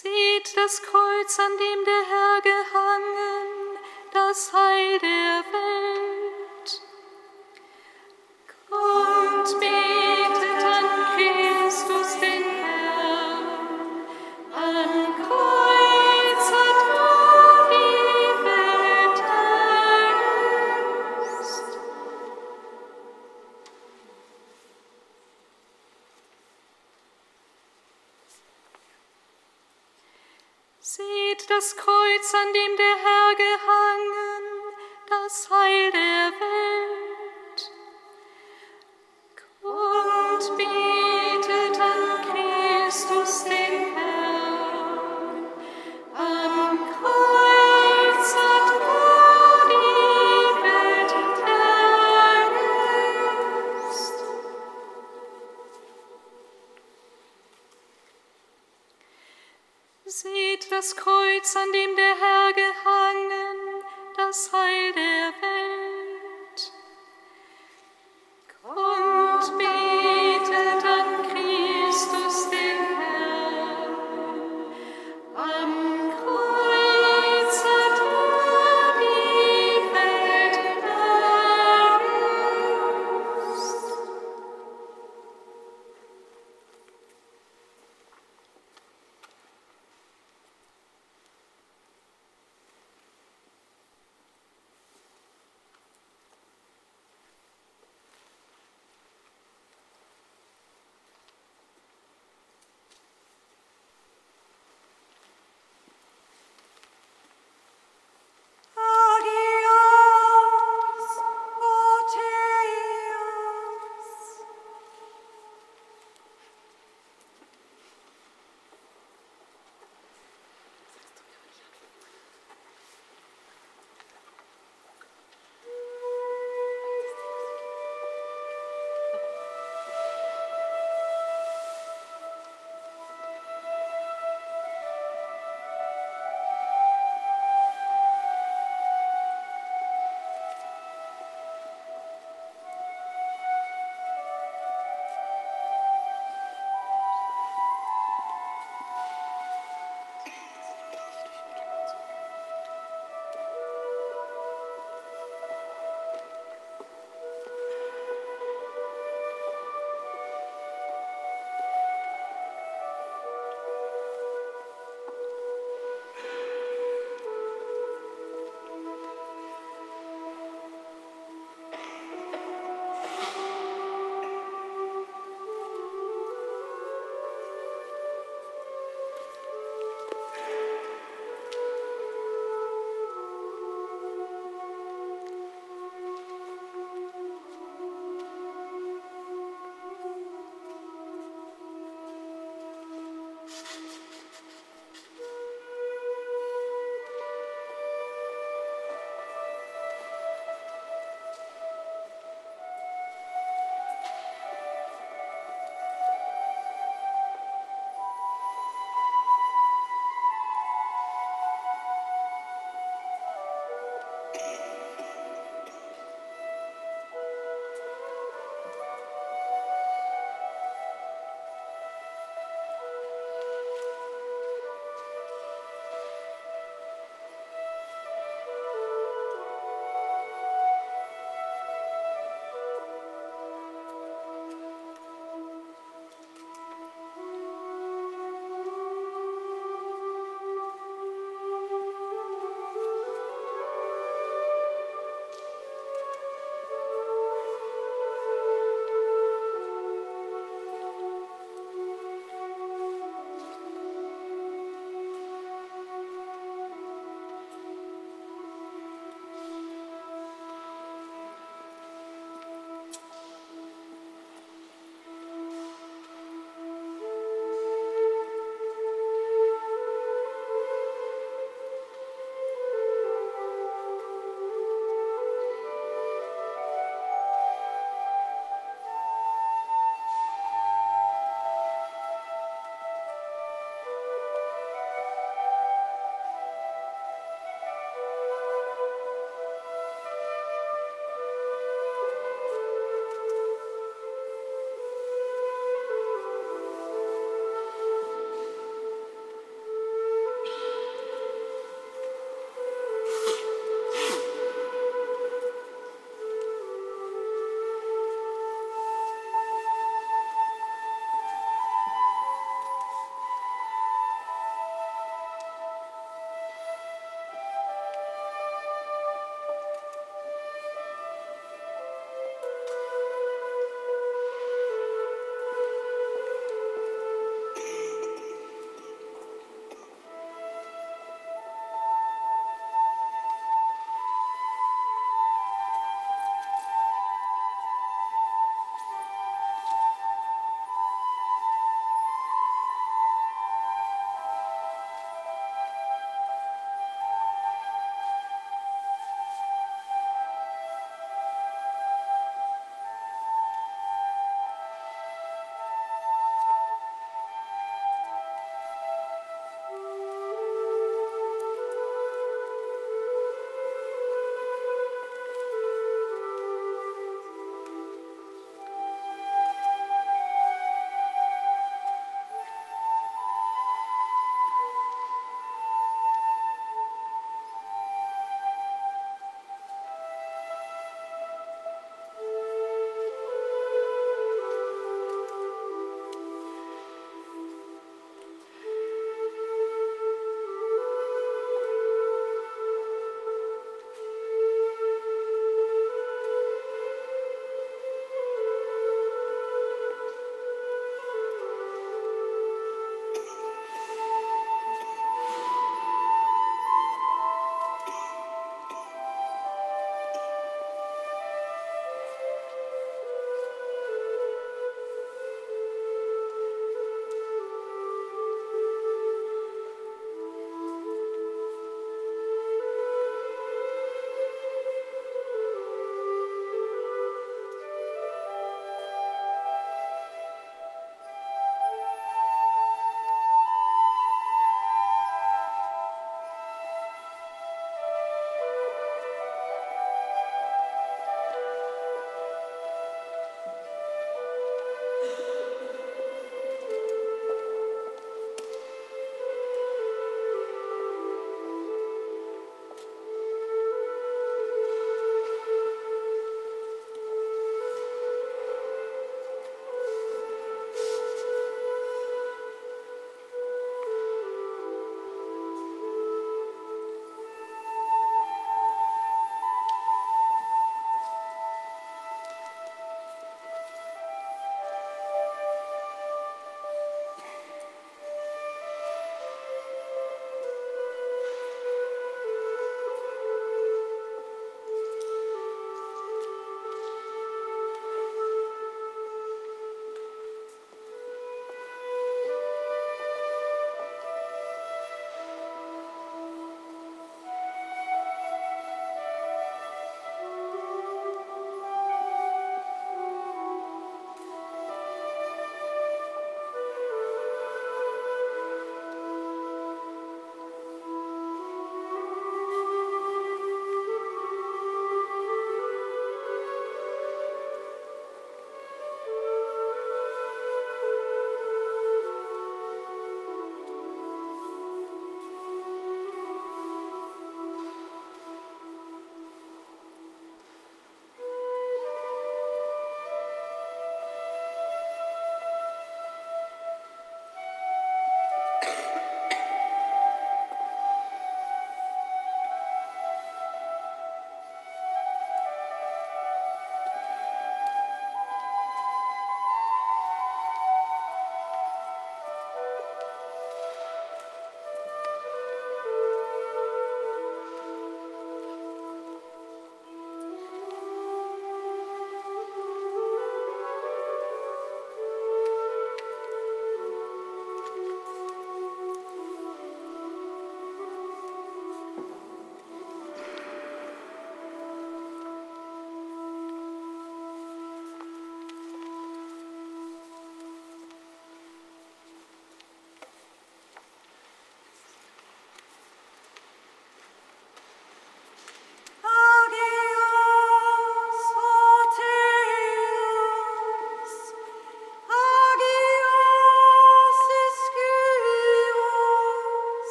Seht das Kreuz, an dem der Herr gehangen, das Heil der Welt. Das Kreuz, an dem der Herr gehangen,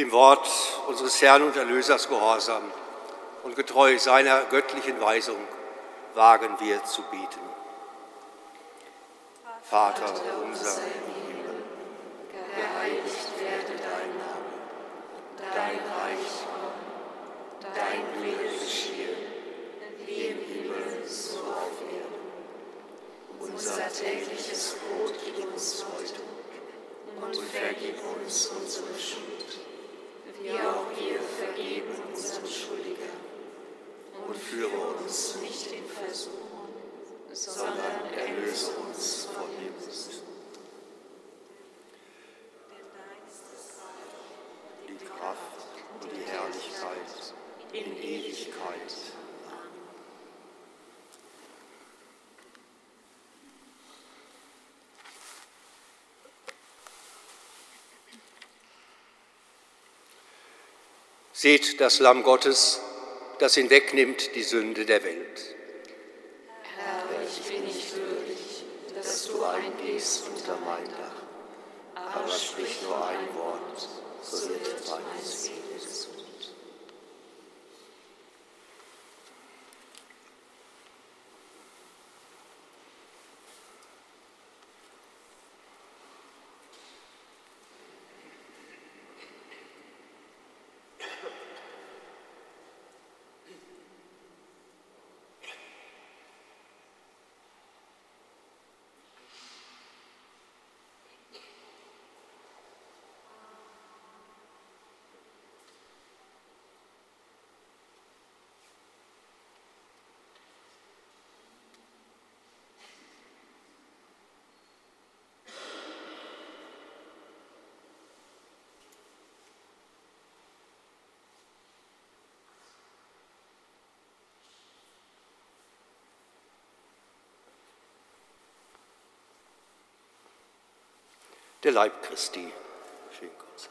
dem Wort unseres Herrn und Erlösers gehorsam und getreu seiner göttlichen Weisung wagen wir zu bieten. Vater unser im Himmel, geheiligt werde dein Name, dein Reich komme, dein Wille geschehe, wie im Himmel so auf Erden. Unser tägliches Brot gib uns heute und vergib uns unsere Schuld, wie auch wir vergeben unseren Schuldigern. Und führe uns nicht in Versuchung, sondern erlöse uns von dem Bösen. Die Kraft und die Herrlichkeit in Ewigkeit. Seht das Lamm Gottes, das hinwegnimmt die Sünde der Welt. Herr, ich bin nicht würdig, dass du eingehst unter mein Dach, aber sprich nur ein Wort, so wird meine Seele gesund. Der Leib Christi. Schenk uns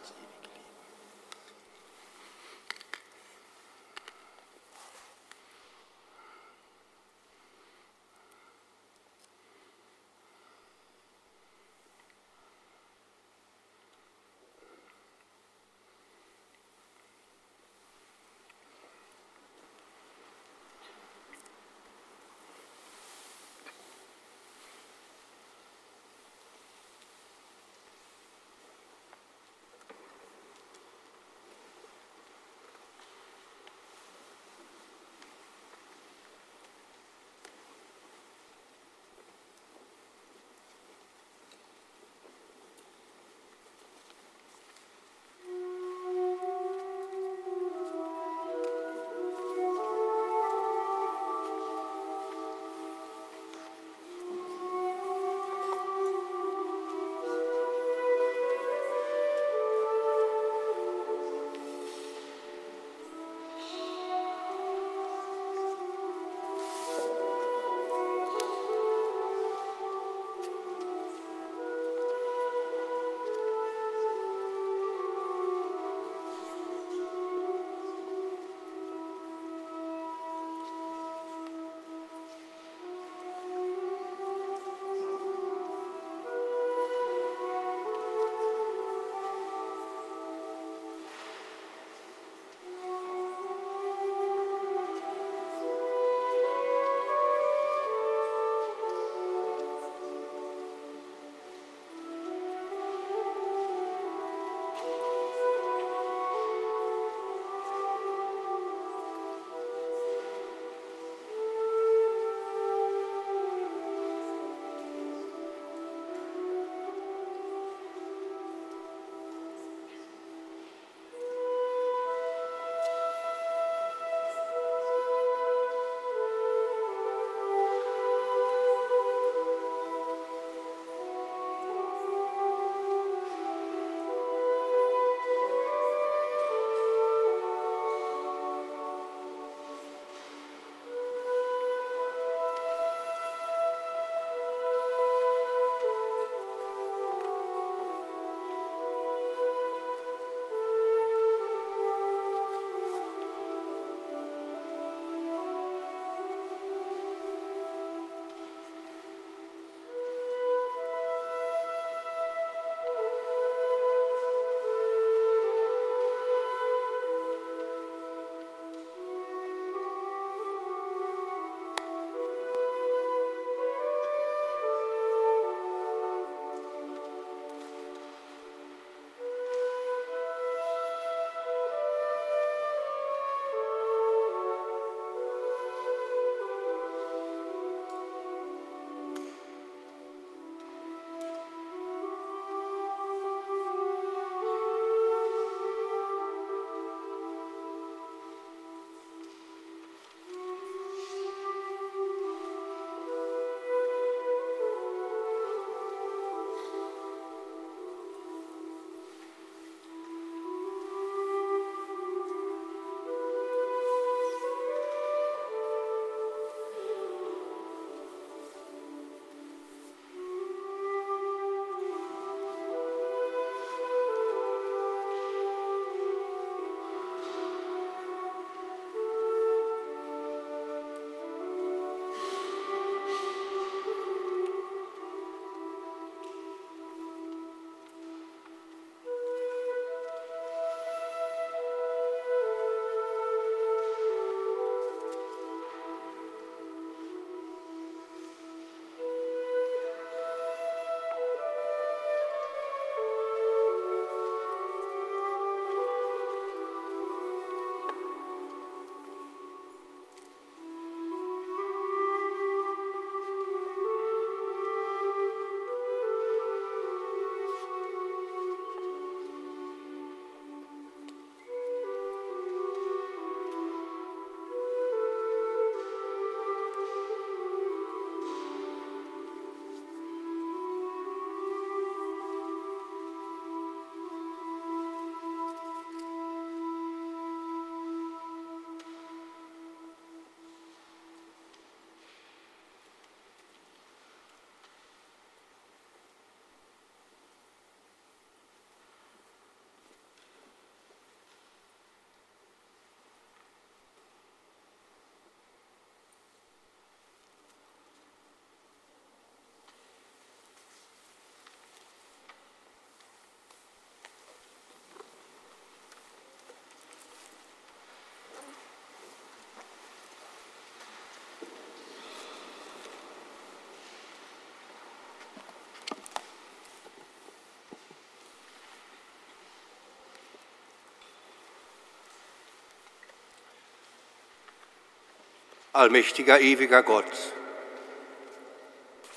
Allmächtiger, ewiger Gott,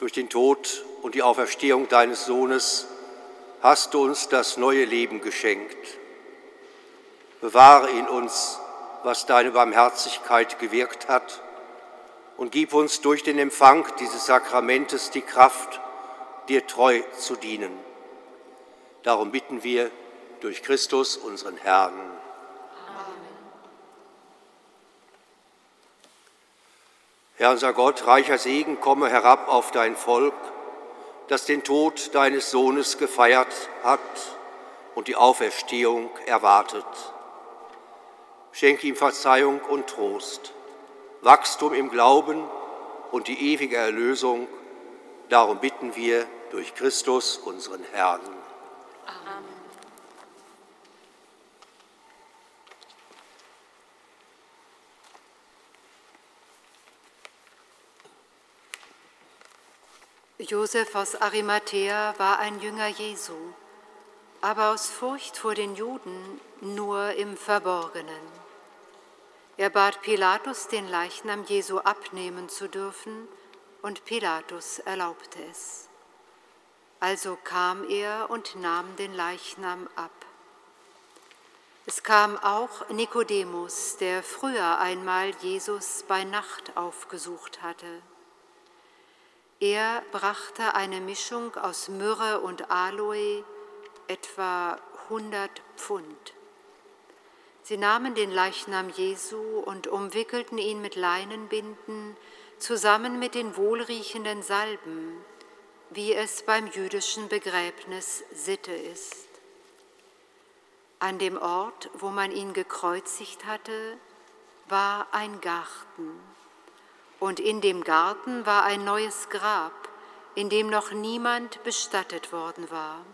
durch den Tod und die Auferstehung deines Sohnes hast du uns das neue Leben geschenkt. Bewahre in uns, was deine Barmherzigkeit gewirkt hat, und gib uns durch den Empfang dieses Sakramentes die Kraft, dir treu zu dienen. Darum bitten wir durch Christus, unseren Herrn. Herr unser Gott, reicher Segen, komme herab auf dein Volk, das den Tod deines Sohnes gefeiert hat und die Auferstehung erwartet. Schenke ihm Verzeihung und Trost, Wachstum im Glauben und die ewige Erlösung. Darum bitten wir durch Christus, unseren Herrn. Josef aus Arimathea war ein Jünger Jesu, aber aus Furcht vor den Juden nur im Verborgenen. Er bat Pilatus, den Leichnam Jesu abnehmen zu dürfen, und Pilatus erlaubte es. Also kam er und nahm den Leichnam ab. Es kam auch Nikodemus, der früher einmal Jesus bei Nacht aufgesucht hatte. Er brachte eine Mischung aus Myrrhe und Aloe, etwa 100 Pfund. Sie nahmen den Leichnam Jesu und umwickelten ihn mit Leinenbinden zusammen mit den wohlriechenden Salben, wie es beim jüdischen Begräbnis Sitte ist. An dem Ort, wo man ihn gekreuzigt hatte, war ein Garten. Und in dem Garten war ein neues Grab, in dem noch niemand bestattet worden war.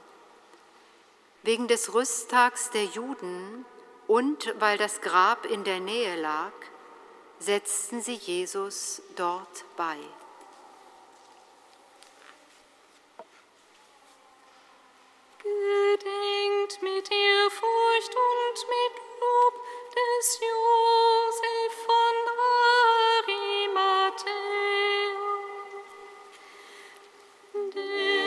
Wegen des Rüsttags der Juden und weil das Grab in der Nähe lag, setzten sie Jesus dort bei. Gedenkt mit Ehrfurcht und mit Lob Amen.